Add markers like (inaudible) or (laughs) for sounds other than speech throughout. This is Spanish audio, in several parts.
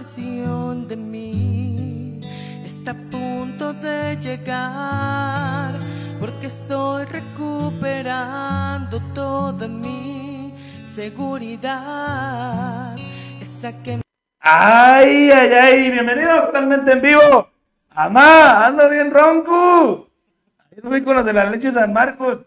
Versión de mí está a punto de llegar porque estoy recuperando toda mi seguridad. Que ¡Ay, ay, ay! Bienvenidos totalmente en vivo. ¡Amá! ¡Ando bien ronco! Ahí voy con los de la leche San Marcos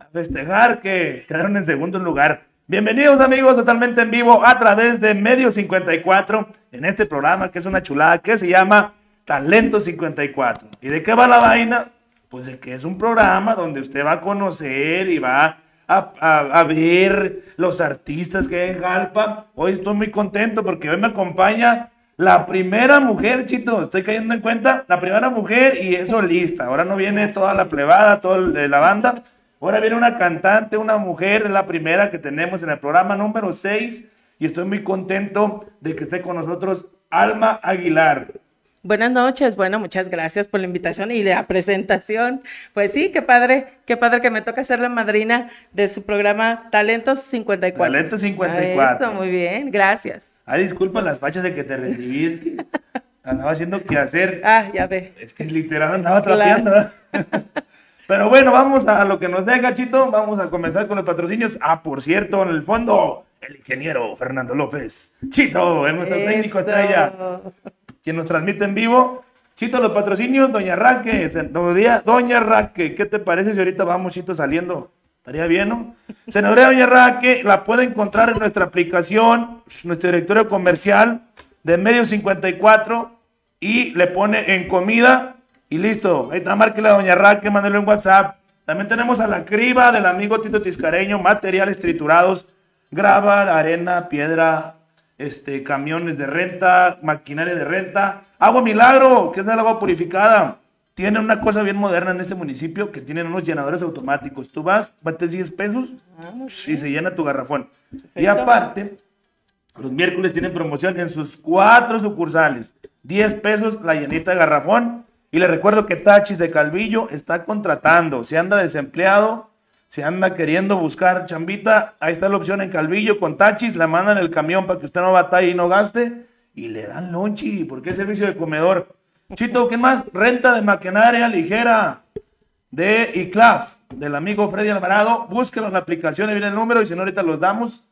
a festejar que quedaron en segundo lugar. Bienvenidos amigos totalmente en vivo a través de Medio 54 en este programa que es una chulada que se llama Talento 54. ¿Y de qué va la vaina? Pues de que es un programa donde usted va a conocer y va a, a- ver los artistas que hay en Jalpa. Hoy estoy muy contento porque hoy me acompaña la primera mujer, Chito, estoy cayendo en cuenta, la primera mujer y es solista. Ahora no viene toda la plebada, toda la banda. Ahora viene una cantante, una mujer, es la primera que tenemos en el programa número 6 y estoy muy contento de que esté con nosotros Alma Aguilar. Buenas noches, bueno, muchas gracias por la invitación y la presentación. Pues sí, qué padre, qué padre que me toca ser la madrina de su programa Talentos 54. Talento 54. Ah, Esto, muy bien, gracias. Ay, disculpa las fachas de que te recibí, andaba haciendo que hacer. Ah, ya ve. Es que literal andaba Claro. trapeando. (laughs) Pero bueno, vamos a lo que nos deja, Chito. Vamos a comenzar con los patrocinios. Ah, por cierto, en el fondo, el ingeniero Fernando López. Chito, es nuestro técnico Esto. estrella, quien nos transmite en vivo. Chito, los patrocinios, Doña Raque. Doña Raque, ¿qué te parece si ahorita vamos, Chito, saliendo? Estaría bien, ¿no? Senaduría Doña Raque, la puede encontrar en nuestra aplicación, nuestro directorio comercial de Medio 54 y le pone en comida y listo. Ahí está, márquele a Doña Raque, mándale un WhatsApp. También tenemos a la criba del amigo Tito Tiscareño, materiales triturados, grava, arena, piedra, este, camiones de renta, maquinaria de renta. Agua Milagro, que es del agua purificada. Tiene una cosa bien moderna en este municipio que tienen unos llenadores automáticos. Tú vas, bates 10 pesos y se llena tu garrafón. Y aparte, los miércoles tienen promoción en sus cuatro sucursales. 10 pesos la llenita de garrafón. Y les recuerdo que Tachis de Calvillo está contratando. Si anda desempleado, si anda queriendo buscar chambita, ahí está la opción en Calvillo con Tachis. Le mandan el camión para que usted no batalle y no gaste. Y le dan lonchi, porque es servicio de comedor. Chito, ¿qué más? Renta de maquinaria ligera de ICLAF, del amigo Freddy Alvarado. Búsquenlo en la aplicación, ahí viene el número y si no, ahorita los damos.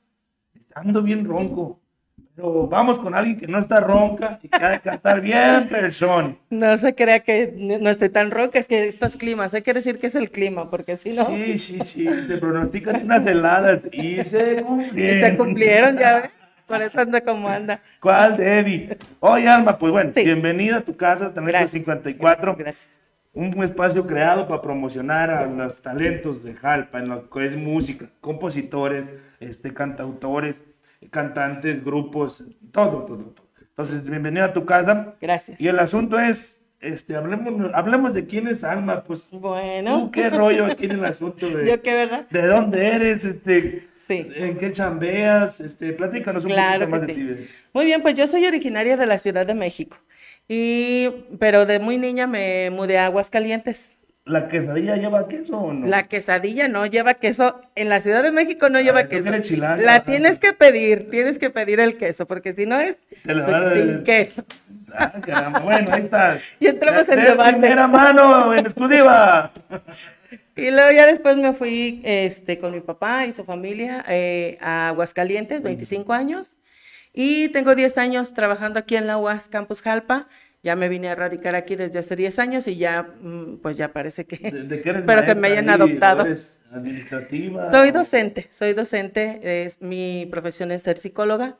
Ando bien ronco. Pero vamos con alguien que no está ronca y que ha de cantar bien (laughs) persona. No se crea que no estoy tan roca, es que estos climas, hay que decir que es el clima, porque si no, Sí, sí, sí. Se pronostican unas heladas y se y cumplieron. se cumplieron, ya. Por eso anda como anda. ¿Cuál, Debbie? Oye, Alma, pues bueno, Sí. bienvenida a tu casa, Talento Gracias. 54. Gracias. un espacio creado para promocionar a los talentos de Jalpa en lo que es música, compositores, este, cantautores, cantantes, grupos, todo, todo, todo. Entonces, bienvenido a tu casa. Gracias. Y el asunto es, este, hablemos, hablemos de quién es Alma, pues, Bueno. qué rollo aquí en el asunto de, (laughs) Yo qué, ¿verdad? de dónde eres, este, Sí. en qué chambeas, este, platícanos un Claro poquito más de ti. Muy bien, pues yo soy originaria de la Ciudad de México. Y, pero de muy niña me mudé a Aguascalientes. ¿La quesadilla lleva queso o no? La quesadilla no lleva queso. En la Ciudad de México no lleva que queso. eres chilanga. La tienes que pedir, tienes que pedir el queso, porque si no es Te la sin queso. Ah, caramba. Bueno, ahí está. (laughs) Y entramos en de debate. primera mano, en exclusiva. (laughs) Y luego ya después me fui este, con mi papá y su familia eh, a Aguascalientes, 25 años. Y tengo 10 años trabajando aquí en la UAS Campus Jalpa. Ya me vine a radicar aquí desde hace 10 años y ya, mm, pues ya parece que ¿De, de qué eres (laughs) espero que me hayan adoptado. ¿Eres administrativa? Soy docente, soy docente, es mi profesión es ser psicóloga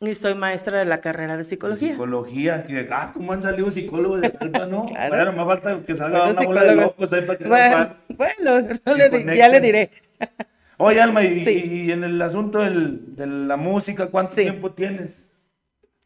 y soy maestra de la carrera de De psicología. Psicología. Que, ah, ¿cómo han salido psicólogos de Calpa, no? (laughs) Claro. Bueno, me falta que salga Buenos una bola de locos ahí para que no bueno, bueno, (laughs) no que le di- ya le diré. Oye, Alma, y, Sí. y en el asunto del- de la música, ¿cuánto Sí. tiempo tienes?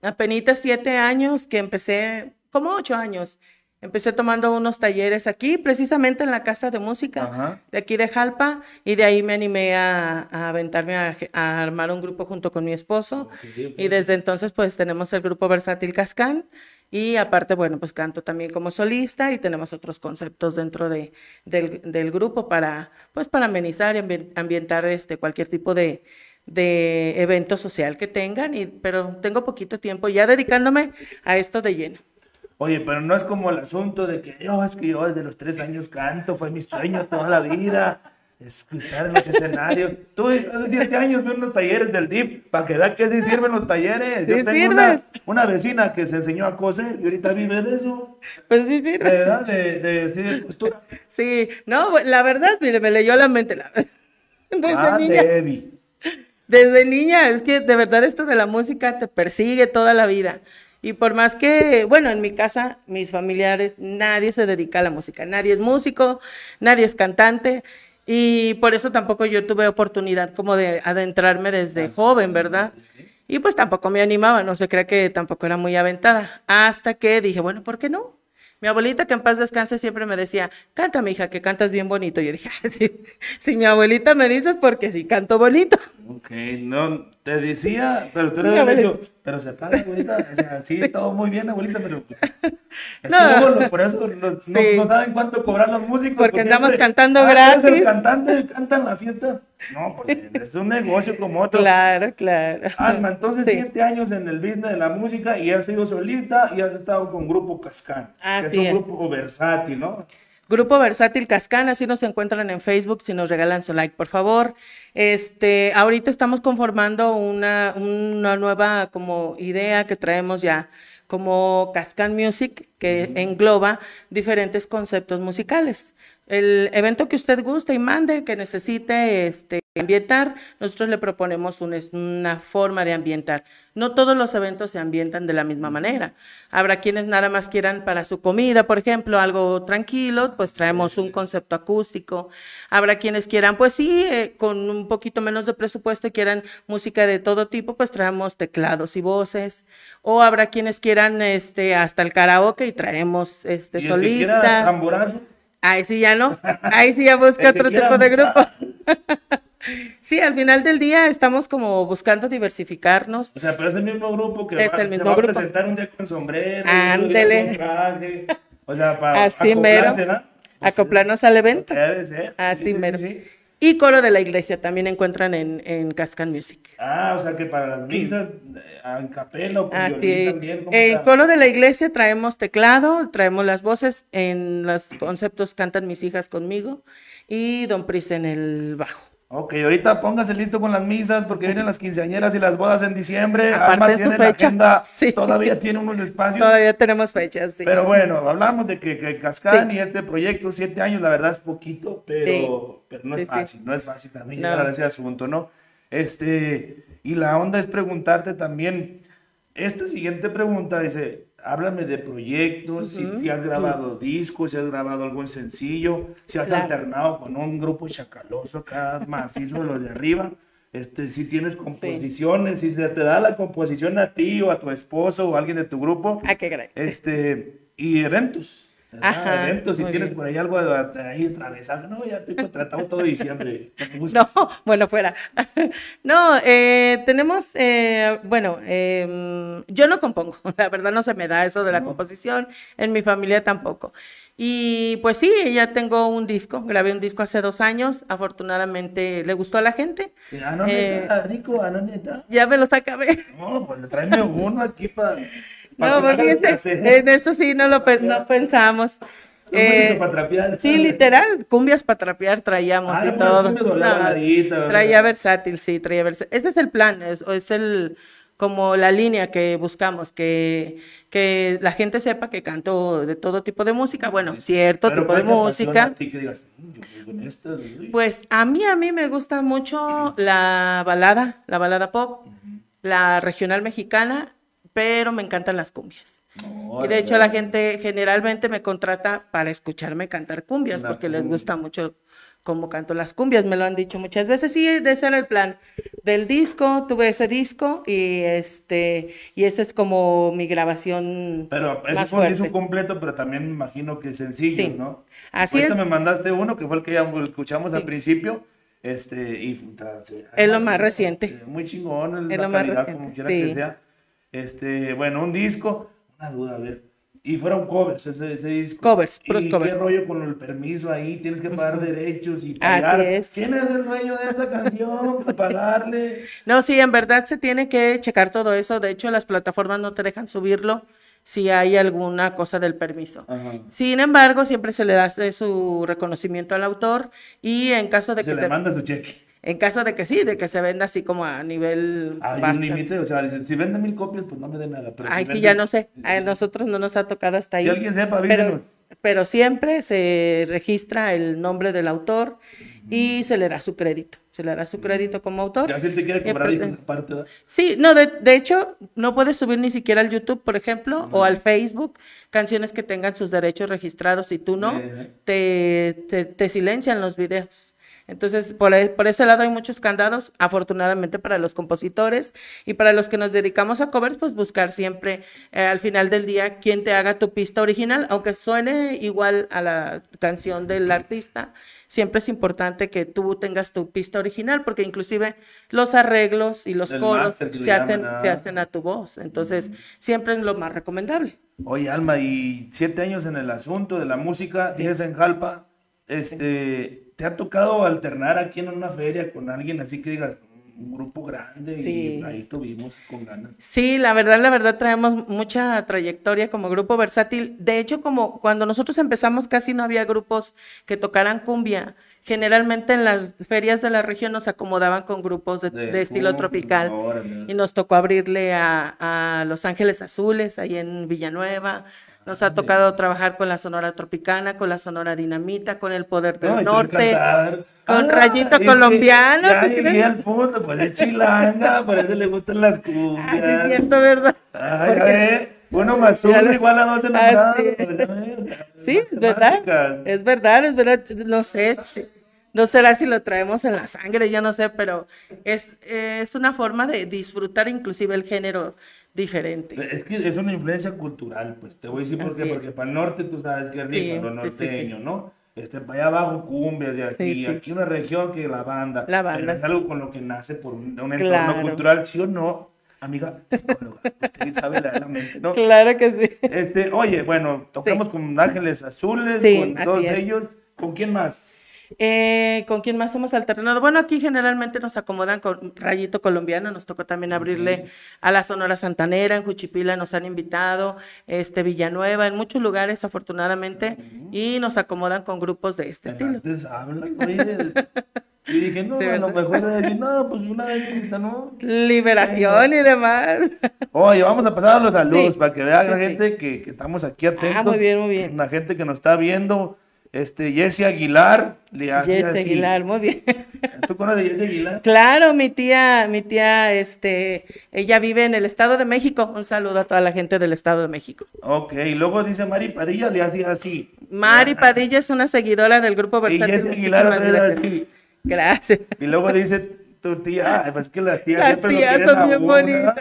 Apenas siete años que empecé, como ocho años, empecé tomando unos talleres aquí, precisamente en la casa de música Ajá. de aquí de Jalpa, y de ahí me animé a, a aventarme a, a armar un grupo junto con mi esposo. Y desde entonces, pues tenemos el grupo Versátil Cascán. Y aparte, bueno, pues canto también como solista y tenemos otros conceptos dentro de, del, del grupo para, pues para amenizar y ambien- ambientar este, cualquier tipo de, de evento social que tengan. Y, pero tengo poquito tiempo ya dedicándome a esto de lleno. Oye, pero no es como el asunto de que yo, es que yo desde los tres años canto, fue mi sueño toda la vida, es estar en los escenarios. Tú hace siete años fui a unos talleres del DIF, para que veas que sí sirven los talleres. Yo tengo una, una vecina que se enseñó a coser y ahorita vive de eso, Pues sí. ¿verdad? De, de, sí, de costura. Sí, no, la verdad, mire, me leyó la mente. La... (laughs) Desde Ah, niña. Debbie. Desde niña, es que de verdad esto de la música te persigue toda la vida. Y por más que, bueno, en mi casa, mis familiares, nadie se dedica a la música, nadie es músico, nadie es cantante. Y por eso tampoco yo tuve oportunidad como de adentrarme desde joven, ¿verdad? Y pues tampoco me animaba, no se crea que tampoco era muy aventada. Hasta que dije, bueno, ¿por qué no? Mi abuelita, que en paz descanse, siempre me decía, canta, mi hija, que cantas bien bonito. Y yo dije, (laughs) "Ah, sí, si mi abuelita me dices, porque sí canto bonito. Ok, no, te decía, pero tú abuelita. dicho, pero se paga, abuelita. O sea, (laughs) sí, todo muy bien, abuelita, pero. Es No. que luego por eso no, no- Sí. no saben cuánto cobran los músicos. Porque pues andamos siempre, cantando "Ah, ¿tú eres el gratis". cantante canta en la fiesta. No, porque es un negocio como otro. Claro, claro. Alma, entonces Sí. siete años en el business de la música y has sido solista y has estado con Grupo Cascán. que Así es un es. grupo versátil, ¿no? Grupo Versátil Cascán, así nos encuentran en Facebook, si nos regalan su like, por favor. Este, ahorita estamos conformando una, una nueva como idea que traemos ya como Cascán Music, que engloba diferentes conceptos musicales. El evento que usted guste y mande, que necesite este, ambientar, nosotros le proponemos un es- una forma de ambientar. No todos los eventos se ambientan de la misma manera. Habrá quienes nada más quieran para su comida, por ejemplo, algo tranquilo, pues traemos un concepto acústico. Habrá quienes quieran, pues sí, eh, con un poquito menos de presupuesto y quieran música de todo tipo, pues traemos teclados y voces. O habrá quienes quieran este, hasta el karaoke y traemos este, Y el que solista. tamborazo, Ahí sí ya no. Ahí sí ya busca que otro tipo de grupo. (laughs) Sí, al final del día estamos como buscando diversificarnos. O sea, pero es el mismo grupo que Es va, el se va a presentar un día con sombrero, Ándele. traje. O sea, para Así mero. ¿verdad? Acoplarnos al evento. Debe ser. Así Sí, mero. sí, sí. Y coro de la iglesia también encuentran en, en Cascan Music. Ah, o sea que para las misas, eh, en capela o también. ¿cómo En coro de la iglesia traemos teclado, traemos las voces, en los conceptos cantan mis hijas conmigo y Don Pris en el bajo. Ok, ahorita póngase listo con las misas porque vienen las quinceañeras y las bodas en diciembre. Aparte Alma de su tiene la fecha. agenda, Sí. todavía tiene unos espacios. Todavía tenemos fechas, sí. Pero bueno, hablamos de que, que Cascán Sí. y este proyecto, siete años, la verdad es poquito, pero, pero no es fácil, no es fácil también No. llegar a ese asunto, ¿no? Este, y la onda es preguntarte también, esta siguiente pregunta dice, háblame de proyectos, si, si has grabado discos, si has grabado algún sencillo, si has Claro. alternado con un grupo chacaloso acá, macizo de los de arriba. Este, si tienes composiciones, si se te da la composición a ti o a tu esposo o a alguien de tu grupo, Ah, qué gran. este, y eventos. ¿Verdad? Ajá, eventos, si tienes bien. por ahí algo de, ahí atravesado. No, ya estoy contratado todo diciembre. No, (laughs) bueno, fuera. (laughs) No, eh, tenemos, eh, bueno, eh, yo no compongo, (laughs) la verdad no se me da eso de la composición, en mi familia tampoco. Y pues sí, ya tengo un disco, grabé un disco hace dos años, afortunadamente le gustó a la gente, Ah, no, Eh, neta, rico, ah, no, neta. ya me los acabé. No, pues tráeme uno aquí para. No, porque este- en eso sí no lo no pensamos. Eh. Sí, literal, cumbias para trapear traíamos Ah, y yo pensé todo. traía versátil, sí, traía versátil. Ese es el plan, es, es el como la línea que buscamos, que, que la gente sepa que canto de todo tipo de música, bueno, cierto Pero tipo de ¿cuál te apasiona música. a ti que digas, "Mm, yo voy con esta, güey"? Pues a mí, a mí me gusta mucho la balada, la balada pop, la regional mexicana, pero me encantan las cumbias. Y de hecho la gente generalmente me contrata para escucharme cantar cumbias, porque les gusta mucho cómo canto las cumbias, me lo han dicho muchas veces, sí, de ese era el plan, del disco, tuve ese disco y este y esa es como mi grabación Pero ese más fue un disco completo, pero también me imagino que sencillo, Sí. ¿no? Así es. me mandaste uno que fue el que ya escuchamos al principio. Este, y Es lo más reciente. Muy chingón, el- Es la lo más calidad, reciente, como quiera que sea. Este, bueno, un disco, una duda, a ver. Y fueron covers ese, ese disco. Covers, puros ¿Y covers. qué rollo con el permiso ahí? Tienes que pagar derechos y Así pagar. es. ¿Quién es el dueño de esta canción? (laughs) Para pagarle. No, sí, en verdad se tiene que checar todo eso. De hecho, las plataformas no te dejan subirlo si hay alguna cosa del permiso. Ajá. Sin embargo, siempre se le da su reconocimiento al autor y en caso de Se que le se, manda su cheque. En caso de que sí, de que se venda así como a nivel Hay un límite, o sea, si venden mil copias, pues no me den nada. Pero Ay, si sí, ya no sé. A nosotros no nos ha tocado hasta ahí. Si alguien sepa, pero, avísenos. pero siempre se registra el nombre del autor y se le da su crédito. Se le da su crédito como autor. Ya si él te quiere Y cobrar esa parte, ¿verdad? Sí, no, de, de hecho, no puedes subir ni siquiera al YouTube, por ejemplo, o al Facebook, canciones que tengan sus derechos registrados y tú no, Ajá. te, te, te silencian los videos. Entonces, por, e- por ese lado hay muchos candados, afortunadamente para los compositores y para los que nos dedicamos a covers, pues buscar siempre eh, al final del día quien te haga tu pista original, aunque suene igual a la canción del artista, siempre es importante que tú tengas tu pista original, porque inclusive los arreglos y los El coros se hacen, llaman, se ah. hacen a tu voz. Entonces, siempre es lo más recomendable. Oye, Alma, y siete años en el asunto de la música, dices en Jalpa, este, ¿te ha tocado alternar aquí en una feria con alguien así que digas, un grupo grande y Sí. ahí tuvimos con ganas? Sí, la verdad, la verdad, traemos mucha trayectoria como grupo versátil. De hecho, como cuando nosotros empezamos casi no había grupos que tocaran cumbia. Generalmente en las ferias de la región nos acomodaban con grupos de, De de estilo cumbia, tropical. órale. Y nos tocó abrirle a, a Los Ángeles Azules, ahí en Villanueva. Nos ha tocado trabajar con la Sonora Tropicana, con la Sonora Dinamita, con el Poder del No, Norte. con Ah, Rayito Colombiano, Ya ¿te llegué al punto, pues es chilanga, (laughs) por eso le gustan las cumbias. es cierto, ¿verdad? Ay, a ver, uno (laughs) más uno igual a dos Ah, enamorados. sí. pues, (laughs) es verdad. Es verdad, es verdad. No sé, no será si lo traemos en la sangre, yo no sé, pero es, es una forma de disfrutar inclusive el género diferente. Es que es una influencia cultural, pues te voy a decir por qué, porque para el norte tú sabes que es rifa, Sí, lo sí, sí, sí. norteño, ¿no? Este, para allá abajo cumbias de aquí, aquí una región que la banda, La banda. pero es algo con lo que nace por un, un entorno Claro. cultural, ¿sí o no? Amiga psicóloga, usted sabe la, la mente, ¿no? Claro que sí. Este, oye, bueno, tocamos con Ángeles Azules, con todos ellos, ¿con quién más? Eh, ¿Con quién más hemos alternado? Bueno, aquí generalmente nos acomodan con Rayito Colombiano, nos tocó también abrirle a la Sonora Santanera, en Juchipila nos han invitado, este Villanueva, en muchos lugares afortunadamente, y nos acomodan con grupos de este estilo. Antes habla, oye. Y dije, no, a lo mejor decir, no, pues una vez ¿no? Liberación y demás. Oye, vamos a pasar a los saludos Sí. para que vea la sí. gente que, que estamos aquí atentos. Ah, muy bien, muy bien. La gente que nos está viendo. Este, Jessie Aguilar, le hace Jesse así. Aguilar, muy bien. (laughs) ¿Tú conoces a Jessie Aguilar? Claro, mi tía, mi tía, este, ella vive en el Estado de México. Un saludo a toda la gente del Estado de México. Ok, y luego dice Mari Padilla, le hace así. Mari Padilla es una seguidora del grupo Y Versátil. Aguilar vez gracias. así. Gracias. Y luego dice tu tía, ay, pues que las tías Las siempre lo tías quieren son bien bonitas.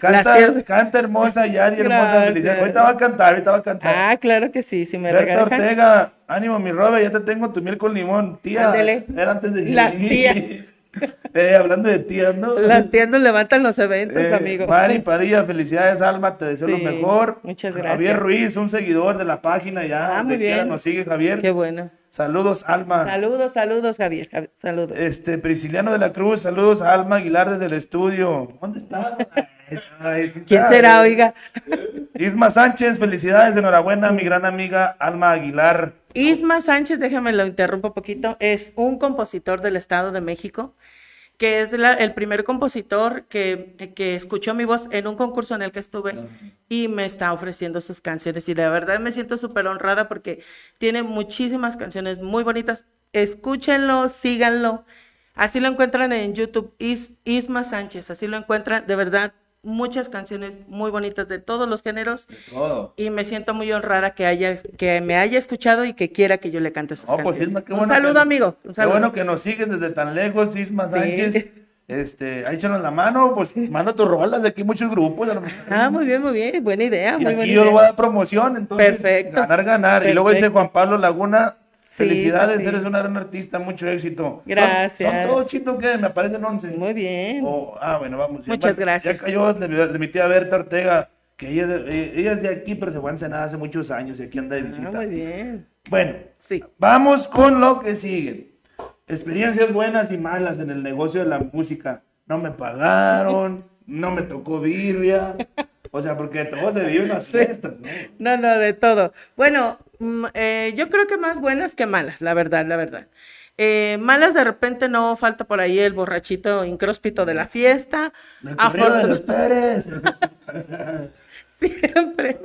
Canta, Las tías- canta hermosa, Yadi, hermosa, Gracias. felicidades. Ahorita va a cantar, ahorita va a cantar. Ah, claro que sí, si me Berta. Ortega, ánimo mi Robe, ya te tengo tu miel con limón. Tía, Ándele. era antes de Las tías. (laughs) eh, hablando de tías, ¿no? Las tías nos levantan los eventos, Eh, amigo. Mari Padilla, felicidades, Alma, te deseo lo mejor. muchas Javier gracias. Ruiz, un seguidor de la página ya. Ah, muy quiera bien. Nos sigue Javier. Qué bueno. Saludos, Alma. Saludos, saludos, Javier. Javi- Saludos. Este, Prisciliano de la Cruz, saludos a Alma Aguilar desde el estudio. ¿Dónde está? ¿Quién será, oiga? Isma Sánchez, felicidades, enhorabuena, mi gran amiga Alma Aguilar. Isma Sánchez, déjame lo interrumpo un poquito, es un compositor del Estado de México, que es la- el primer compositor que, que escuchó mi voz en un concurso en el que estuve y me está ofreciendo sus canciones. Y de verdad me siento súper honrada porque tiene muchísimas canciones muy bonitas. Escúchenlo, síganlo. Así lo encuentran en YouTube, Is- Isma Sánchez, así lo encuentran. De verdad, muchas canciones muy bonitas de todos los géneros Todo. y me siento muy honrada que haya que me haya escuchado y que quiera que yo le cante sus Oh, pues, canciones. Isma, qué un bueno saludo, que- amigo. Un Qué bueno que nos sigues desde tan lejos, Isma Sí. Sánchez. Este, ahí échanos la mano, pues (laughs) manda tus rolas, de aquí muchos grupos. Ah, muy bien, muy bien. Buena idea, Y muy aquí buena yo le voy a idea. dar promoción, entonces Perfecto. ganar, ganar. Y luego dice. Juan Pablo Laguna, Sí, felicidades, sí, eres una gran artista, mucho éxito. Gracias. Son, todos chitos que me aparecen 11. Muy bien. Oh, ah, bueno, vamos. Muchas ya- gracias. Ya cayó de, mi- de mi tía Berta Ortega, que ella, es de- eh, ella es de aquí, pero se fue a Ensenada hace muchos años y aquí anda de visita. Ah, muy bien. Bueno, Sí. vamos con lo que sigue. Experiencias buenas y malas en el negocio de la música. No me pagaron, no me tocó birria. O sea, porque todo se vive en las (laughs) fiestas, ¿no? No, no, de todo. Bueno, mm, eh, yo creo que más buenas que malas, la verdad, la verdad. Eh, malas de repente no falta por ahí el borrachito incróspito de la fiesta. Corrido de los Afortun- Pérez. (laughs) Siempre.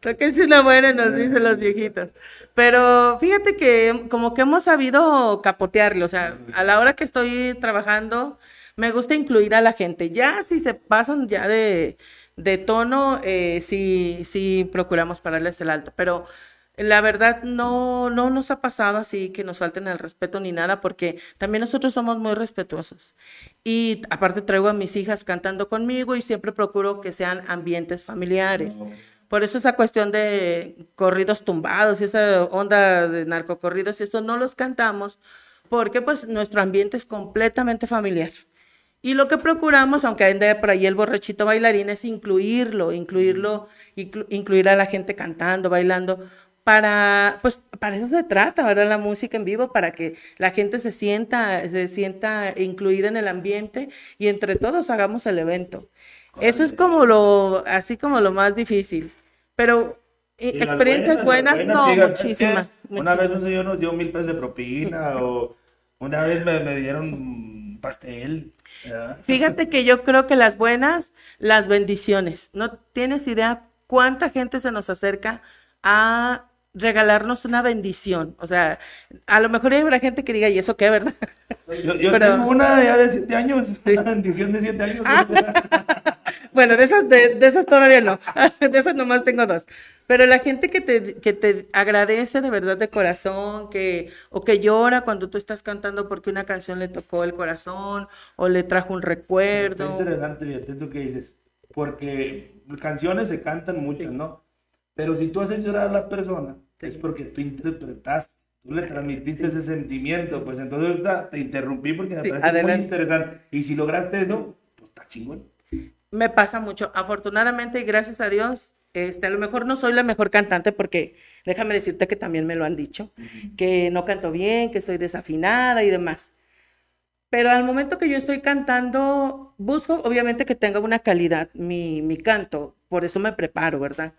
Tóquense una buena, nos dicen los viejitos. Pero fíjate que como que hemos sabido capotearlo, o sea, a la hora que estoy trabajando, me gusta incluir a la gente. Ya si se pasan ya de, de tono, eh, sí, sí procuramos pararles el alto, pero la verdad no, no nos ha pasado así que nos falten el respeto ni nada, porque también nosotros somos muy respetuosos. Y aparte traigo a mis hijas cantando conmigo y siempre procuro que sean ambientes familiares. Por eso esa cuestión de corridos tumbados y esa onda de narcocorridos y eso no los cantamos porque pues nuestro ambiente es completamente familiar. Y lo que procuramos, aunque ande por ahí el borrachito bailarín, es incluirlo, incluirlo, inclu- incluir a la gente cantando, bailando, para, pues, para eso se trata, ¿verdad? La música en vivo, para que la gente se sienta, se sienta incluida en el ambiente y entre todos hagamos el evento. Eso es como lo, así como lo más difícil. Pero experiencias buenas, las no, que digan, "Es que muchísimas. Una muchísimas. vez un señor nos dio mil pesos de propina (laughs) o una vez me, me dieron pastel. Fíjate que yo creo que las buenas, las bendiciones. No tienes idea cuánta gente se nos acerca a regalarnos una bendición. O sea, a lo mejor habrá gente que diga, ¿y eso qué, verdad? Yo, yo Pero- tengo una ya de siete años, una bendición de siete años. (laughs) Bueno, de esas, de, de esas todavía no. (laughs) De esas nomás tengo dos. Pero la gente que te, que te agradece de verdad de corazón, que, o que llora cuando tú estás cantando porque una canción le tocó el corazón o le trajo un Está recuerdo. interesante, fíjate lo que dices. Porque canciones se cantan muchas, ¿no? Pero si tú haces llorar a la persona, es porque tú interpretaste, tú le transmitiste ese sentimiento. Pues entonces te interrumpí porque me Sí, parece muy adelante. interesante. Y si lograste eso, pues está chingón. Me pasa mucho. Afortunadamente y gracias a Dios, este, a lo mejor no soy la mejor cantante porque déjame decirte que también me lo han dicho, que no canto bien, que soy desafinada y demás. Pero al momento que yo estoy cantando, busco obviamente que tenga una calidad mi, mi canto, por eso me preparo, ¿verdad?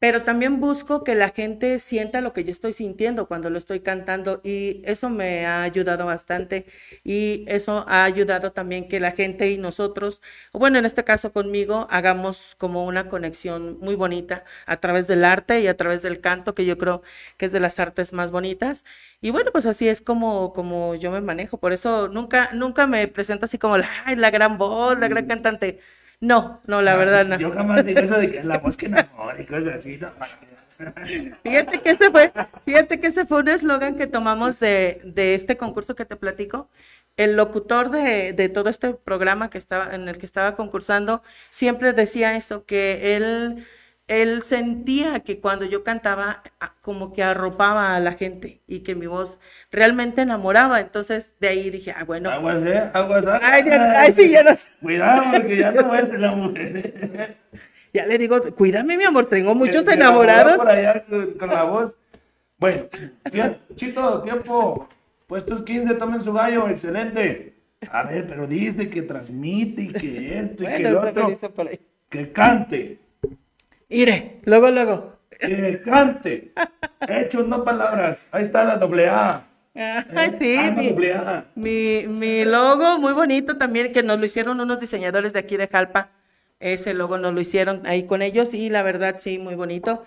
Pero también busco que la gente sienta lo que yo estoy sintiendo cuando lo estoy cantando y eso me ha ayudado bastante y eso ha ayudado también que la gente y nosotros, bueno, en este caso conmigo, hagamos como una conexión muy bonita a través del arte y a través del canto, que yo creo que es de las artes más bonitas. Y bueno, pues así es como, como yo me manejo. Por eso nunca, nunca me presento así como la, "Ay, la gran voz, la gran cantante. No, no, la verdad no. Yo jamás digo eso de que la voz que enamora y cosas así, ¿no? Fíjate que ese fue, fíjate que ese fue un eslogan que tomamos de, de este concurso que te platico. El locutor de, de todo este programa que estaba, en el que estaba concursando siempre decía eso, que él, él sentía que cuando yo cantaba como que arropaba a la gente y que mi voz realmente enamoraba. Entonces de ahí dije, ah, bueno, Aguas, ¿eh? Aguas, ah. ay, ya- ay, sí, ya no sé. Cuidado, porque ya no es la mujer. (laughs) Ya le digo, cuídame mi amor, tengo muchos enamorados. Por allá con, la voz. Bueno, Chito, tiempo. Puestos 15, tomen su gallo, excelente. A ver, pero dice que transmite y que esto y que Bueno, lo otro. Que cante, Iré, luego, luego. que cante. Hechos, no palabras. Ahí está la doble A. Ay, sí, Ah, no, mi, doble A. mi, mi logo muy bonito también, que nos lo hicieron unos diseñadores de aquí de Jalpa. Ese logo nos lo hicieron ahí con ellos y la verdad sí, muy bonito.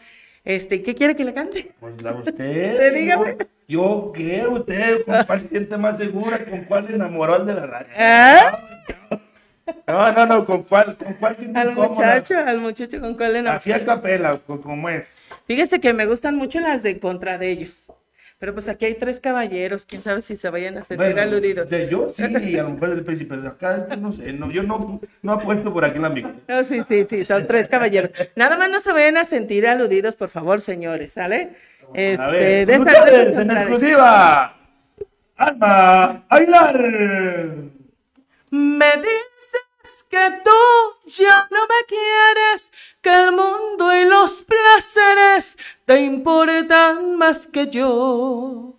Este, ¿qué quiere que le cante? Pues la usted. (laughs) Te dígame. Yo, ¿qué? ¿Usted con cuál se siente más segura? ¿Con cuál enamoró de la radio? ¿Ah? No, no, no, ¿con cuál, con cuál Al cómoda? muchacho, al muchacho con cuál le. Así a capela, co- como es. Fíjese que me gustan mucho las de contra de ellos. Pero pues aquí hay tres caballeros, quién sabe si se vayan a sentir Bueno, aludidos. de yo sí, y (laughs) a lo mejor el príncipe, pero acá este no sé, no, yo no, no apuesto por aquí el amigo. No, sí, sí, sí, son tres caballeros. Nada más no se vayan a sentir aludidos, por favor, señores, ¿sale? Este, A ver, de con estas ustedes, en exclusiva, Alma Aguilar. Me que tú ya no me quieres, que el mundo y los placeres te importan más que yo.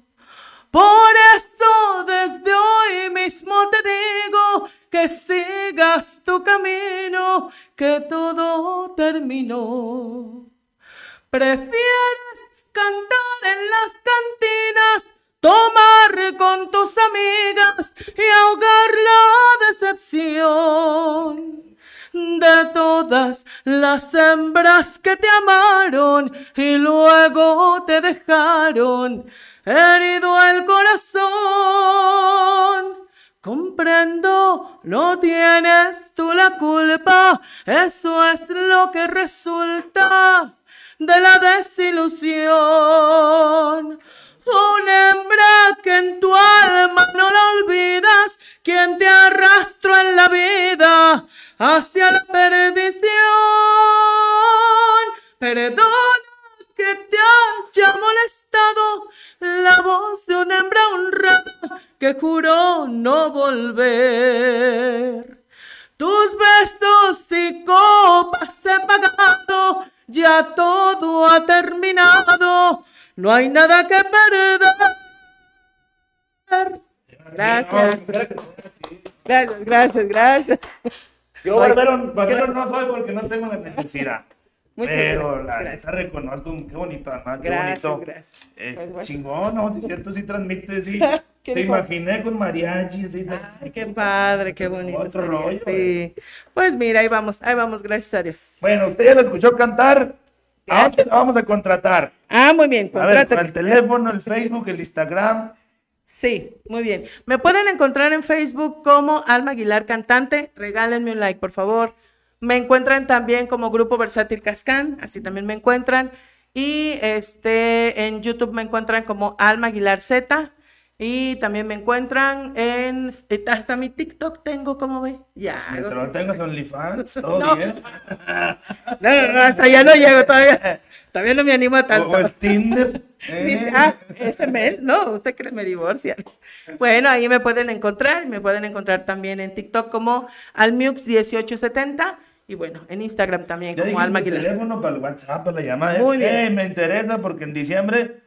Por eso desde hoy mismo te digo que sigas tu camino, que todo terminó. Prefieres cantar en las cantinas, tomar con tus amigas y ahogar la decepción de todas las hembras que te amaron y luego te dejaron herido el corazón. Comprendo, no tienes tú la culpa, eso es lo que resulta de la desilusión. Una hembra que en tu alma no la olvidas, quien te arrastró en la vida hacia la perdición. Perdona que te haya molestado la voz de una hembra honrada que juró no volver. Tus besos y copas he pagado, ya todo ha terminado, no hay nada que perder. Gracias, gracias, gracias, gracias. Yo barbero, barbero no soy porque no tengo la necesidad. (laughs) Muchas pero gracias, la gracias. neta reconozco, qué bonito, Alma, qué Gracias, bonito. gracias. Eh, Pues bueno. Chingón, ¿no? Si es cierto, sí transmite, sí. (laughs) ¿Qué Te dijo? imaginé con mariachi, así. Ay, qué padre, qué bonito. Otro rollo, Sí. Pues mira, ahí vamos, ahí vamos, gracias a Dios. Bueno, usted ya la escuchó cantar. Ahora la vamos a contratar. Ah, muy bien, A ver, contrátate. el teléfono, el Facebook, el Instagram. Sí, muy bien. Me pueden encontrar en Facebook como Alma Aguilar Cantante. Regálenme un like, por favor. Me encuentran también como Grupo Versátil Cascán, así también me encuentran. Y este en YouTube me encuentran como Alma Aguilar Z. Y también me encuentran en hasta mi TikTok tengo, ¿cómo ve? Ya. Mientras hago- lo tengas OnlyFans, (laughs) todo No. bien. No, no, no, hasta allá no llego todavía. Todavía no me animo a tanto. o el Tinder. (laughs) Eh. Ah, ese mail, no, usted cree me divorcian. Bueno, ahí me pueden encontrar, me pueden encontrar también en TikTok como Almux1870 y bueno, en Instagram también Ya como Alma Aguilar. teléfono para el WhatsApp, para la llamada. Muy bien. Eh, me interesa porque en diciembre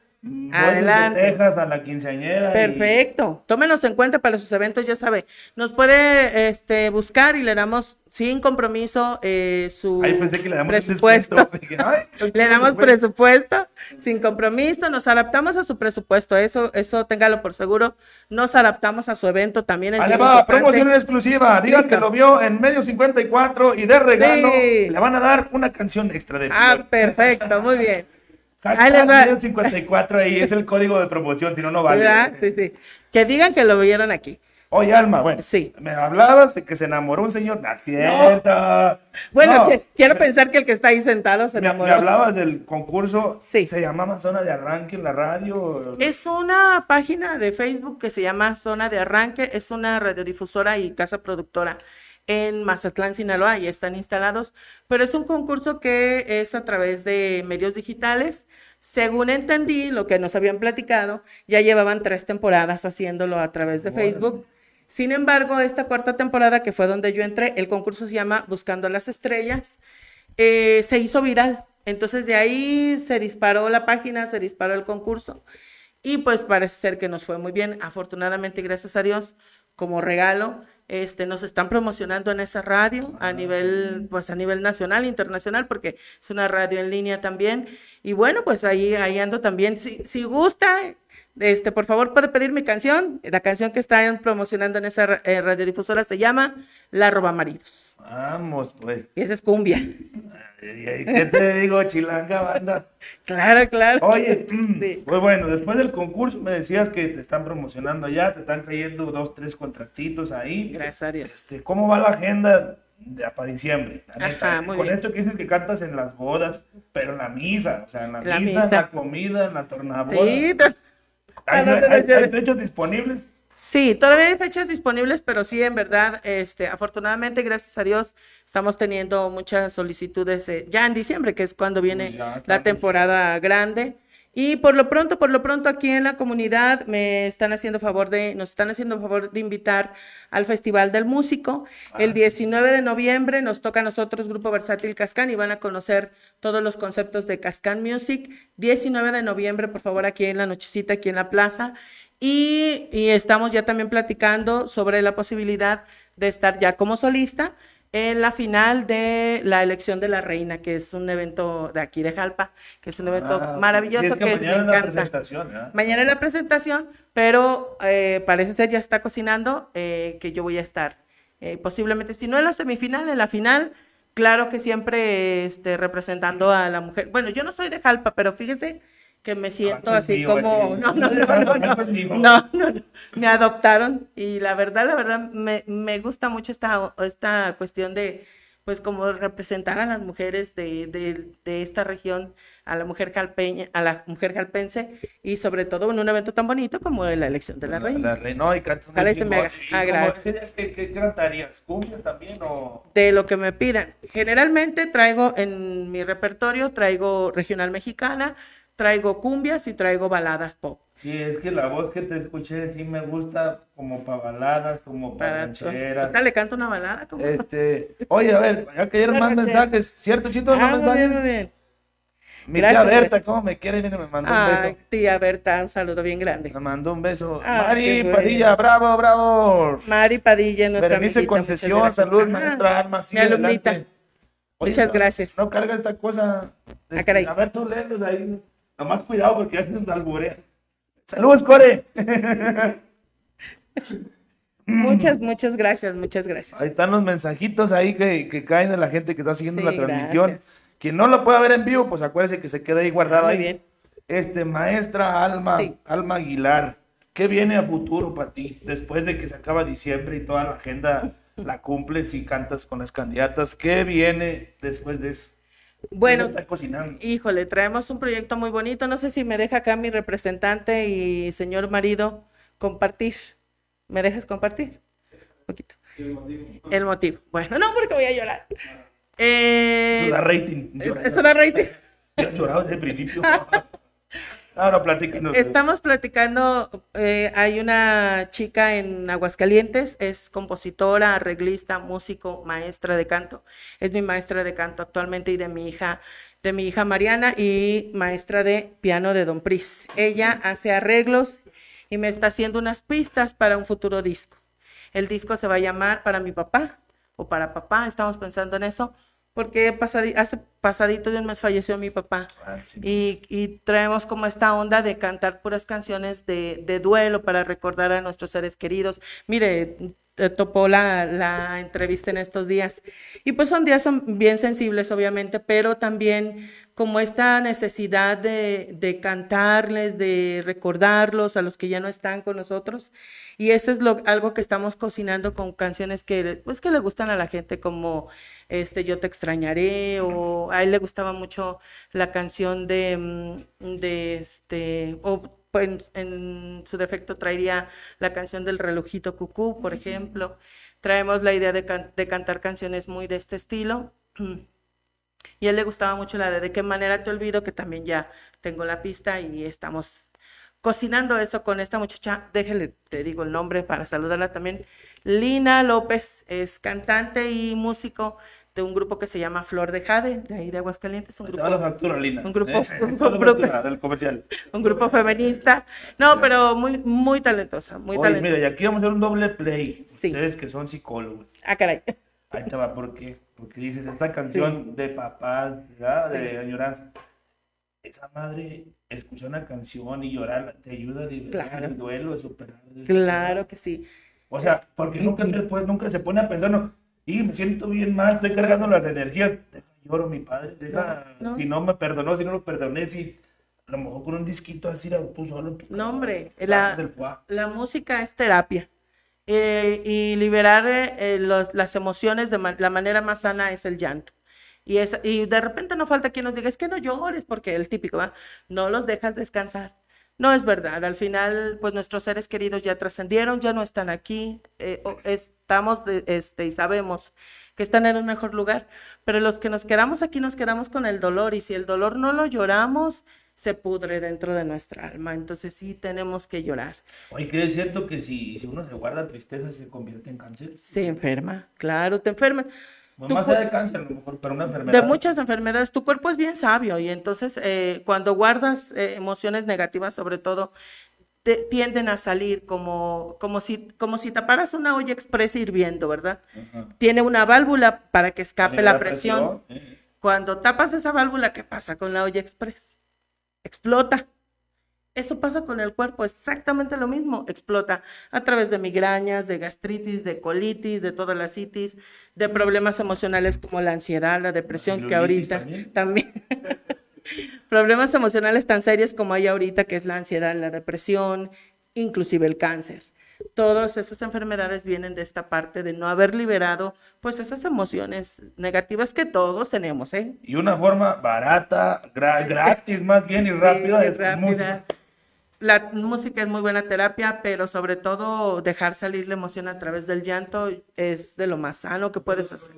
Adelante. Texas a la quinceañera. y- Perfecto. Tómenos en cuenta para sus eventos, ya sabe. Nos puede este, buscar y le damos sin compromiso eh, su Ay, pensé que le damos presupuesto. descuento. (laughs) Dije, ay, Le damos pues. presupuesto sin compromiso, nos adaptamos a su presupuesto, eso, eso téngalo por seguro. Nos adaptamos a su evento también. Es Ahí va, promoción exclusiva. Diga Listo. que lo vio en medio 54 y de regalo Sí. le van a dar una canción extra de Ah, perfecto, muy bien. Ahí les va. medio 54 ahí es el código de promoción, si no, no vale. ¿Verdad? Sí, sí. Que digan que lo vieron aquí. Oye, Alma, bueno, Sí. me hablabas de que se enamoró un señor. No, es cierto. Bueno, No, que- quiero pensar que el que está ahí sentado se me, enamoró. me hablabas del concurso. Sí. Se llamaba Zona de Arranque en la radio. Es una página de Facebook que se llama Zona de Arranque, es una radiodifusora y casa productora en Mazatlán, Sinaloa, y están instalados, pero es un concurso que es a través de medios digitales. Según entendí, lo que nos habían platicado, ya llevaban tres temporadas haciéndolo a través de Facebook. Sin embargo, esta cuarta temporada, que fue donde yo entré, el concurso se llama Buscando las Estrellas, eh, se hizo viral. Entonces de ahí se disparó la página, se disparó el concurso. Y pues parece ser que nos fue muy bien. Afortunadamente, gracias a Dios, como regalo, este, nos están promocionando en esa radio a nivel, pues a nivel nacional, internacional, porque es una radio en línea también. Y bueno, pues ahí, ahí ando también. Si, si gusta, este, por favor, puede pedir mi canción. La canción que están promocionando en esa eh, radiodifusora se llama La Roba Maridos. Vamos, pues. Y esa es cumbia. Ay, ¿Qué te digo, chilanga banda? (laughs) Claro, claro. Oye, (laughs) Sí. pues bueno, después del concurso me decías que te están promocionando ya, te están cayendo dos, tres contractitos ahí. Gracias a Dios. Este, ¿Cómo va la agenda de, para diciembre? La neta, Ajá, muy Con bien. esto que dices que cantas en las bodas, pero en la misa, o sea, en la, La misa, en la comida, en la tornaboda. Sí, ¿Hay, fechas disponibles? Sí, todavía hay fechas disponibles, pero sí, en verdad, este, afortunadamente, gracias a Dios, estamos teniendo muchas solicitudes eh, ya en diciembre, que es cuando viene la temporada grande. Y por lo pronto, por lo pronto aquí en la comunidad me están haciendo favor de, nos están haciendo favor de invitar al Festival del Músico. Ah, El 19 de noviembre nos toca a nosotros Grupo Versátil Cascán y van a conocer todos los conceptos de Cascán Music. 19 de noviembre, por favor, aquí en la nochecita, aquí en la plaza. Y, y estamos ya también platicando sobre la posibilidad de estar ya como solista en la final de la elección de la reina, que es un evento de aquí de Jalpa, que es un evento Ah, maravilloso sí, es que que, mañana me es la encanta. presentación. Mañana es la presentación, pero eh, parece ser ya está cocinando eh, que yo voy a estar. eh, posiblemente, si no en la semifinal, en la final, claro que siempre este, representando a la mujer. Bueno, yo no soy de Jalpa, pero fíjese que me siento pues así mío, como, no, no, no, no, (laughs) no, Pues no, no, no, me adoptaron y la verdad, la verdad, me, me gusta mucho esta, esta cuestión de, pues como representar a las mujeres de, de, de esta región, a la mujer jalpeña, a la mujer jalpense y sobre todo en un evento tan bonito como la elección de la reina. La reina, no, y cantas muy se me chingón. haga. ¿Y Ah, ¿Qué, qué cantarías? ¿Cumbias también o...? De lo que me pidan. Generalmente traigo en mi repertorio, traigo regional mexicana, traigo cumbias y traigo baladas pop. Sí, es que la voz que te escuché sí me gusta como para baladas, como para rancheras. Le canto una balada. ¿cómo? Este, oye, a ver, ya que más Ranchera. mensajes, ¿cierto, Chito? Ah, ¿Más mensajes? bien, muy bien. Mi Gracias, tía Berta. ¿cómo me quiere? Mira, me mandó un beso. tía Berta, un saludo bien grande. Me mandó un beso. Ah, Mari. Padilla, bravo, bravo. Mari Padilla, nuestra Berenice amiguita, Concesión, salud, Ajá, maestra Alma. Mi alumnita. Oye, Muchas no- gracias. No carga esta cosa. Este, caray. A ver, tú léelos ahí. Nomás cuidado porque hacen alburea. Saludos, Core. (laughs) Muchas, muchas gracias, muchas gracias. Ahí están los mensajitos ahí que, que caen de la gente que está siguiendo Sí, la transmisión. gracias. Quien no lo pueda ver en vivo, pues acuérdese que se queda ahí guardado Muy ahí. bien. Este, maestra Alma, Sí. Alma Aguilar, ¿qué viene a futuro para ti? Después de que se acaba diciembre y toda la agenda la cumples y cantas con las candidatas, ¿qué viene después de eso? ¿Qué Bueno, se está cocinando? híjole, traemos un proyecto muy bonito. No sé si me deja acá mi representante y señor marido compartir. ¿Me dejas compartir? Un poquito. El motivo. Bueno, no, porque voy a llorar. Eh, Eso da rating. llora. eso da rating. (laughs) Ya has llorado desde el principio. (laughs) Platícanos. Estamos platicando, eh, hay una chica en Aguascalientes, es compositora, arreglista, músico, maestra de canto. Es mi maestra de canto actualmente y de mi hija, de mi hija Mariana y maestra de piano de Don Pris. Ella hace arreglos y me está haciendo unas pistas para un futuro disco. El disco se va a llamar Para mi papá o para papá, estamos pensando en eso, porque pasadi- hace pasadito de un mes falleció mi papá. Ah, sí. Y, y traemos como esta onda de cantar puras canciones de, de duelo para recordar a nuestros seres queridos. Mire, topó la, la entrevista en estos días. Y pues son días son bien sensibles, obviamente, pero también como esta necesidad de, de cantarles, de recordarlos a los que ya no están con nosotros. Y eso es lo, algo que estamos cocinando con canciones que, pues, que le gustan a la gente, como este, Yo te extrañaré, o a él le gustaba mucho la canción de, mm, de este, en, en su defecto traería la canción del relojito cucú, por ejemplo. Traemos la idea de, can- de cantar canciones muy de este estilo. Y a él le gustaba mucho la de De qué manera te olvido, que también ya tengo la pista y estamos cocinando eso con esta muchacha. Déjale, te digo el nombre para saludarla también. Lina López es cantante y músico de un grupo que se llama Flor de Jade, de ahí de Aguascalientes, un va la grupo, factura, Lina. un grupo- Eh, (laughs) (laughs) un grupo- factura del (laughs) comercial. un grupo feminista. No, pero muy, muy talentosa, muy Oye, talentosa. mira, y aquí vamos a hacer un doble play. Sí. Ustedes que son psicólogos. Ah, caray. Ahí te va, ¿por qué? Porque dices, esta canción de papás, ¿verdad? de añoranza. Esa madre escuchar una canción y llorar te ayuda a liberar Claro. el duelo, a superar. el- Claro que sí. O sea, porque nunca, nunca se pone a pensar, no, y me siento bien mal, estoy cargando las energías. Lloro, mi padre, deja, No, no. si no me perdonó, si no lo perdoné, si a lo mejor con un disquito así, tú solo en tu No, hombre, la, la música es terapia. Eh, y liberar eh, eh, los- las emociones de ma- la manera más sana es el llanto. Y, es, y de repente no falta quien nos diga, es que no llores, porque el típico, ¿va? No los dejas descansar. No es verdad, al final, pues nuestros seres queridos ya trascendieron, ya no están aquí, eh, estamos de- este, y sabemos que están en un mejor lugar, pero los que nos quedamos aquí nos quedamos con el dolor y si el dolor no lo lloramos, se pudre dentro de nuestra alma, entonces sí tenemos que llorar. Oye, que es cierto que si, si uno se guarda tristeza se convierte en cáncer. Se enferma, claro, te enfermas. No más de cáncer, a lo mejor, pero una De enfermedad. muchas enfermedades, tu cuerpo es bien sabio y entonces eh, cuando guardas eh, emociones negativas, sobre todo, te- tienden a salir como, como, si, como si taparas una olla express hirviendo, ¿verdad? Tiene una válvula para que escape la presión. Cuando tapas esa válvula, ¿qué pasa con la olla express? Explota. Eso pasa con el cuerpo, exactamente lo mismo. Explota a través de migrañas, de gastritis, de colitis, de toda la citis, de problemas emocionales como la ansiedad, la depresión, que ahorita también. (laughs) también. problemas emocionales tan serios como hay ahorita, que es la ansiedad, la depresión, inclusive el cáncer. Todas esas enfermedades vienen de esta parte de no haber liberado pues esas emociones negativas que todos tenemos, ¿eh? Y una forma barata, gra- gratis más bien y rápida Sí, es rápida. música. La música es muy buena terapia, pero sobre todo dejar salir la emoción a través del llanto es de lo más sano que puedes hacer.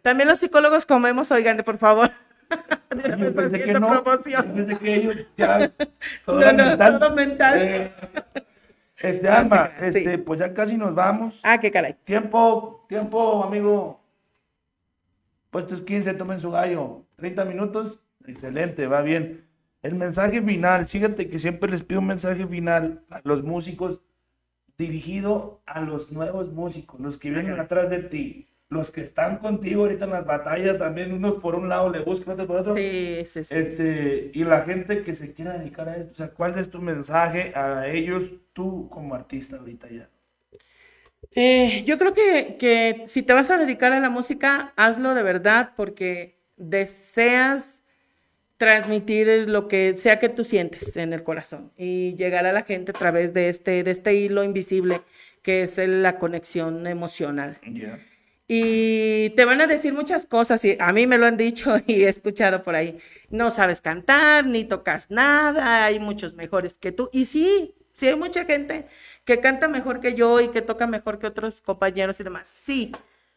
También los psicólogos comemos, oigan, por favor. (laughs) Yo pensé que no. promoción. Yo pensé que ellos ya. (laughs) Todo No, era no, mental. todo mental. Eh, este, Alma, sí. este, pues ya casi nos vamos. Ah, qué caray. Tiempo, tiempo, amigo. Puestos 15, tomen su gallo. 30 minutos. Excelente, va bien. El mensaje final, fíjate que siempre les pido un mensaje final a los músicos dirigido a los nuevos músicos, los que vienen atrás de ti, los que están contigo ahorita en las batallas también, unos por un lado le buscan, otros por otro. Sí, sí, sí. Este, y la gente que se quiera dedicar a esto, o sea, ¿cuál es tu mensaje a ellos, tú como artista ahorita ya? Eh, yo creo que, que si te vas a dedicar a la música, hazlo de verdad porque deseas transmitir lo que sea que tú sientes en el corazón y llegar a la gente a través de este, de este hilo invisible que es la conexión emocional. Y te van a decir muchas cosas, y a mí me lo han dicho (laughs) y he escuchado por ahí. No sabes cantar, ni tocas nada, hay muchos mejores que tú. Y sí, sí hay mucha gente que canta mejor que yo y que toca mejor que otros compañeros y demás. Sí,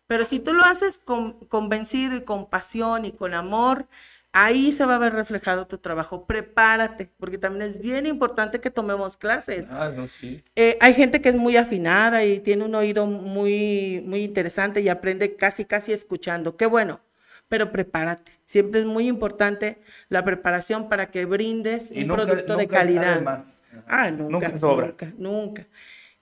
pero si tú lo haces con, convencido y con pasión y con amor, ahí se va a ver reflejado tu trabajo. Prepárate, porque también es bien importante que tomemos clases. Ah, no, sí. Eh, hay gente que es muy afinada y tiene un oído muy, muy interesante y aprende casi, casi escuchando. Qué bueno, pero prepárate. Siempre es muy importante la preparación para que brindes Y un nunca, producto de nunca está de calidad. más. Ah, nunca, Nunca sobra. Nunca, nunca.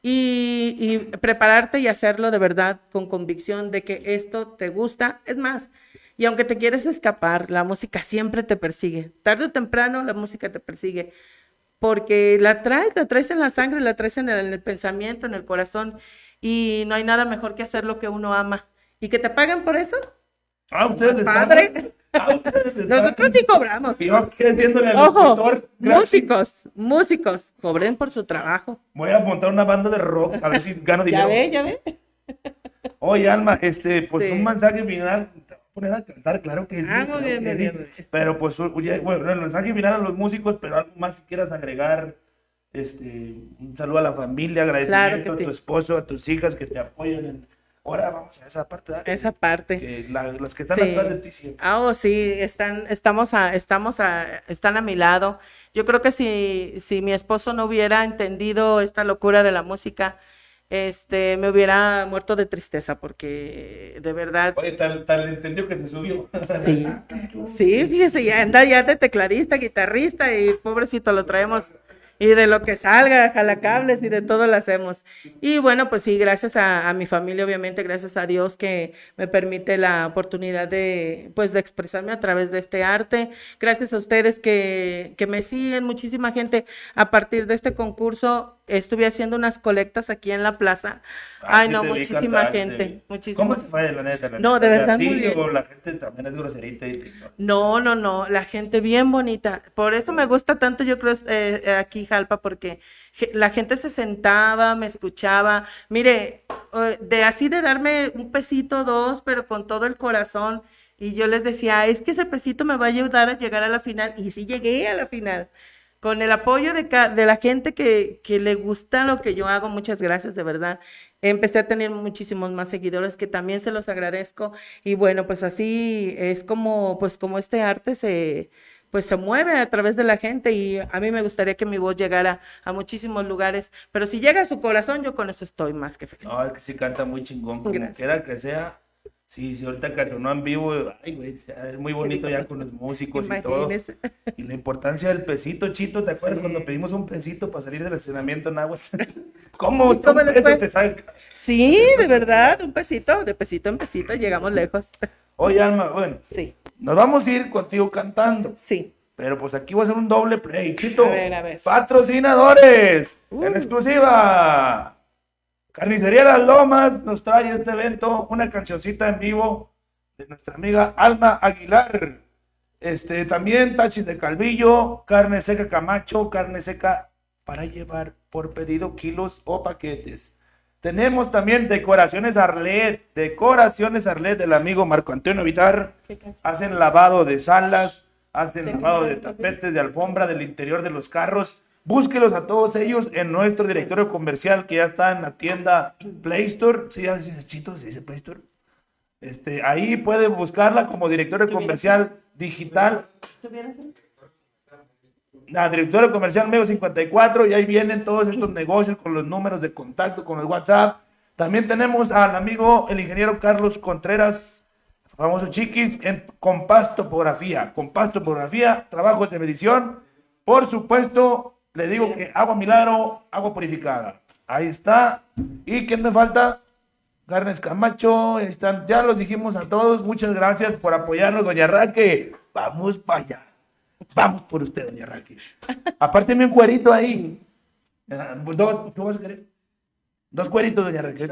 Y, y prepararte y hacerlo de verdad con convicción de que esto te gusta. Es más, y aunque te quieres escapar, la música siempre te persigue. Tarde o temprano la música te persigue. Porque la traes, la traes en la sangre, la traes en el, en el pensamiento, en el corazón. Y no hay nada mejor que hacer lo que uno ama. ¿Y que te paguen por eso? Ah, ustedes les Padre. Ah, ustedes les Nosotros sí cobramos. Yo aquí haciéndole al Ojo, músicos, músicos, cobren por su trabajo. Voy a montar una banda de rock, a ver si gano (laughs) dinero. Ya ve, ya ve. Oye, Alma, este, pues Sí. un mensaje final. Poner a cantar, claro que sí. Ah, muy claro bien, sí. bien. Pero pues, bueno, el mensaje final a los músicos, pero algo más si quieras agregar. Este, un saludo a la familia, agradecimiento Claro a tu esposo, a tus hijas que te apoyan. En... Ahora vamos a esa parte. ¿verdad? Esa parte. Que la- las que están Sí. atrás de ti siempre. Ah, oh, sí, están, estamos a, estamos a, están a mi lado. Yo creo que si, si mi esposo no hubiera entendido esta locura de la música, este, me hubiera muerto de tristeza, porque de verdad, Oye, tal, tal entendió que se subió. sí, sí, fíjese, ya anda ya de tecladista, guitarrista, y pobrecito lo traemos. Y de lo que salga, jalacables y de todo lo hacemos. Y bueno, pues sí, gracias a, a mi familia, obviamente, gracias a Dios que me permite la oportunidad de, pues, de expresarme a través de este arte. Gracias a ustedes que, que me siguen, muchísima gente. A partir de este concurso, estuve haciendo unas colectas aquí en la plaza. Ah, Ay, sí no, muchísima gente, muchísima. ¿Cómo te fue, la neta? la No, neta? de O sea, verdad, sí, muy bien. la gente también es groserita y te- No, no, no, la gente bien bonita. Por eso me gusta tanto, yo creo, eh, eh, aquí Jalpa, porque la gente se sentaba, me escuchaba. Mire, eh, de así de darme un pesito, dos, pero con todo el corazón. Y yo les decía, es que ese pesito me va a ayudar a llegar a la final. Y sí llegué a la final. Con el apoyo de, de la gente que, que le gusta lo que yo hago, muchas gracias, de verdad. Empecé a tener muchísimos más seguidores que también se los agradezco. Y bueno, pues así es como, pues como este arte se, pues se mueve a través de la gente y a mí me gustaría que mi voz llegara a muchísimos lugares. Pero si llega a su corazón, yo con eso estoy más que feliz. No, es que sí canta muy chingón, como quiera que sea. Sí, sí, ahorita cancionó en vivo, ay, güey, es muy bonito ya con los músicos y todo. Y la importancia del pesito, Chito, ¿te acuerdas Sí. cuando pedimos un pesito para salir del estacionamiento en aguas? (laughs) (laughs) ¿Cómo? ¿Y cómo un peso te saca? Sí, de verdad, un pesito, de pesito en pesito, llegamos lejos. (laughs) Oye, Alma, bueno, Sí, nos vamos a ir contigo cantando. sí. Pero pues aquí voy a hacer un doble play, Chito. A ver, a ver. Patrocinadores, Uh. en exclusiva. Carnicería Las Lomas nos trae este evento una cancioncita en vivo de nuestra amiga Alma Aguilar. Este, también tachis de calvillo, carne seca Camacho, carne seca para llevar por pedido kilos o paquetes. Tenemos también decoraciones Arlet, decoraciones Arlet del amigo Marco Antonio Vitar. Hacen lavado de salas, hacen lavado de tapetes, de alfombra, del interior de los carros. Búsquelos a todos ellos en nuestro directorio comercial que ya está en la tienda Play Store. ¿Sí ya dice Chito? ¿Se dice Play Store? Este, ahí pueden buscarla como directorio comercial digital. La directorio comercial Medio 54 y ahí vienen todos estos (clears throat) negocios con los números de contacto, con el WhatsApp. También tenemos al amigo el ingeniero Carlos Contreras, famoso Chiquis, en Compás Topografía. Compás Topografía, trabajos de medición. Por supuesto, le digo que agua milagro, agua purificada. Ahí está. ¿Y quién me falta? Carnes Camacho, están, ya los dijimos a todos. Muchas gracias por apoyarnos, doña Raque. Vamos para allá. Vamos por usted, doña Raque. (laughs) Apárteme un cuerito ahí. Ah, dos- ¿Tú vas a querer? Dos cueritos, doña Raque.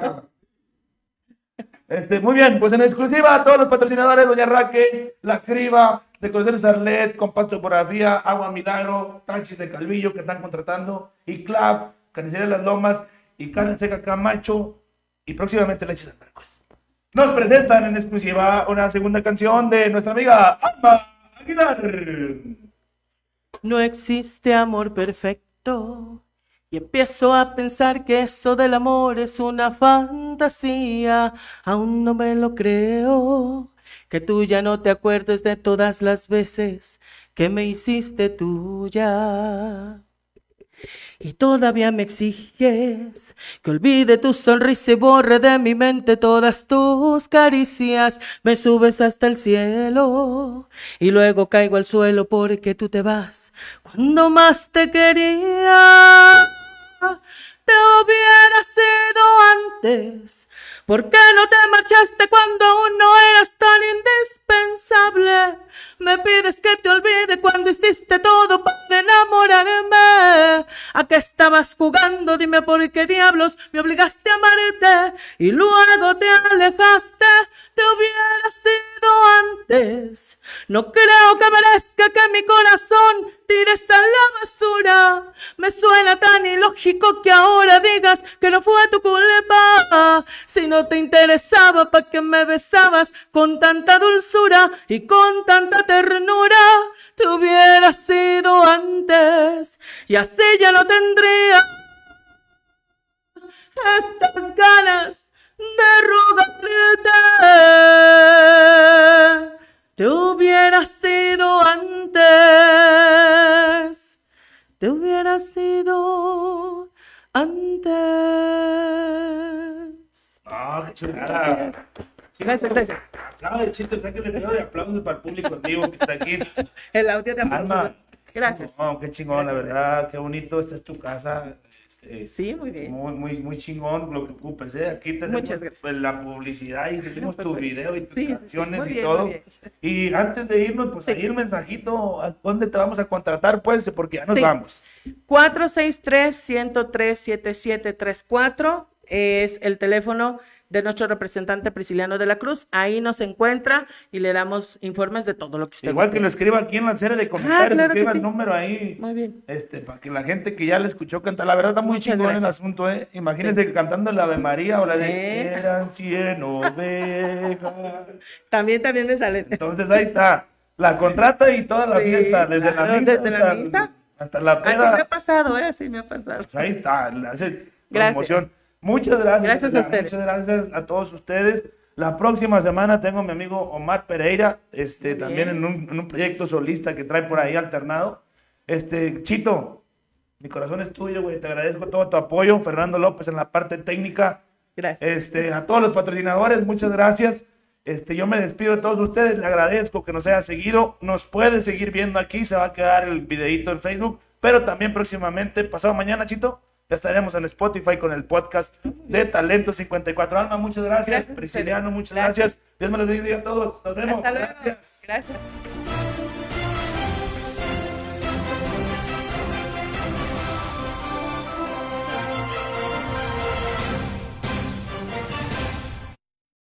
Este, muy bien, pues en exclusiva a todos los patrocinadores, Doña Raque, La Criba, Decoraciones Arlet, Compacto Topografía, Agua Milagro, Taxis de Calvillo que están contratando, y Clav, Carnicería Las Lomas, y Carne Seca Camacho, y próximamente Leches San Marcos. Nos presentan en exclusiva una segunda canción de nuestra amiga Alma Aguilar. No existe amor perfecto. Y empiezo a pensar que eso del amor es una fantasía. Aún no me lo creo. Que tú ya no te acuerdes de todas las veces que me hiciste tuya. Y todavía me exiges que olvide tu sonrisa y borre de mi mente todas tus caricias. Me subes hasta el cielo y luego caigo al suelo porque tú te vas cuando más te quería. Te hubiera sido antes. ¿Por qué no te marchaste cuando aún no eras tan indispensable? Me pides que te olvide cuando hiciste todo para enamorarme. ¿A qué estabas jugando? Dime por qué diablos me obligaste a amarte y luego te alejaste. Te hubiera sido antes. No creo que merezca que mi corazón tires a la basura. Me suena tan ilógico que ahora digas que no fue tu culpa. Si no te interesaba, ¿para qué me besabas con tanta dulzura y con tanta ternura? Te hubiera sido antes y así ya no tendría estas ganas de rogarte. Te hubiera sido antes. Te hubiera sido antes. Ah, qué chulada. Gracias, gracias. Aplaude, chito, sáquenle video de aplausos para el público en vivo que está aquí. (laughs) El audio de aplauso. Alma, Gracias. Qué chingón, qué chingón, la verdad, qué bonito. Esta es tu casa. Este, Sí, muy bien. Muy, muy, muy chingón lo que ocupes, ¿eh? Aquí te hacemos Muchas gracias. pues, la publicidad y subimos tu video y tus Sí, sí, sí. canciones Muy y bien, todo. muy bien. Y antes de irnos, pues Sí. ahí el mensajito, ¿a dónde te vamos a contratar? Pues, porque ya nos Sí. vamos. 463-103-7734 es el teléfono de nuestro representante Prisciliano de la Cruz. Ahí nos encuentra y le damos informes de todo lo que usted Igual que lo escriba aquí en la serie de comentarios, Ah, claro que escriba el número ahí. Muy bien. Este, para que la gente que ya le escuchó cantar, la verdad está muy chingón el asunto, ¿eh? Imagínense que cantando la Ave María o la de Eh. Eran cien ovejas. (laughs) También, también me sale. Entonces ahí está, la contrata y toda la Sí, fiesta, desde claro, la misa desde la hasta, misa. Hasta la Así me ha pasado, ¿eh? Así me ha pasado. Pues ahí está, Gracias. promoción. Muchas gracias. Gracias a ustedes. Muchas gracias a todos ustedes. La próxima semana tengo a mi amigo Omar Pereira, este, también en un, en un proyecto solista que trae por ahí alternado. Este, Chito, mi corazón es tuyo, güey. Te agradezco todo tu apoyo. Fernando López en la parte técnica. Gracias. Este, a todos los patrocinadores, muchas gracias. Este, yo me despido de todos ustedes, le agradezco que nos haya seguido. Nos puede seguir viendo aquí, se va a quedar el videito en Facebook, pero también próximamente, pasado mañana, Chito, estaremos en Spotify con el podcast de Talento 54 Alma. Muchas gracias, Prisciliano, muchas Gracias. gracias. Dios me los bendiga a todos. Nos vemos. Hasta luego. Gracias. Gracias.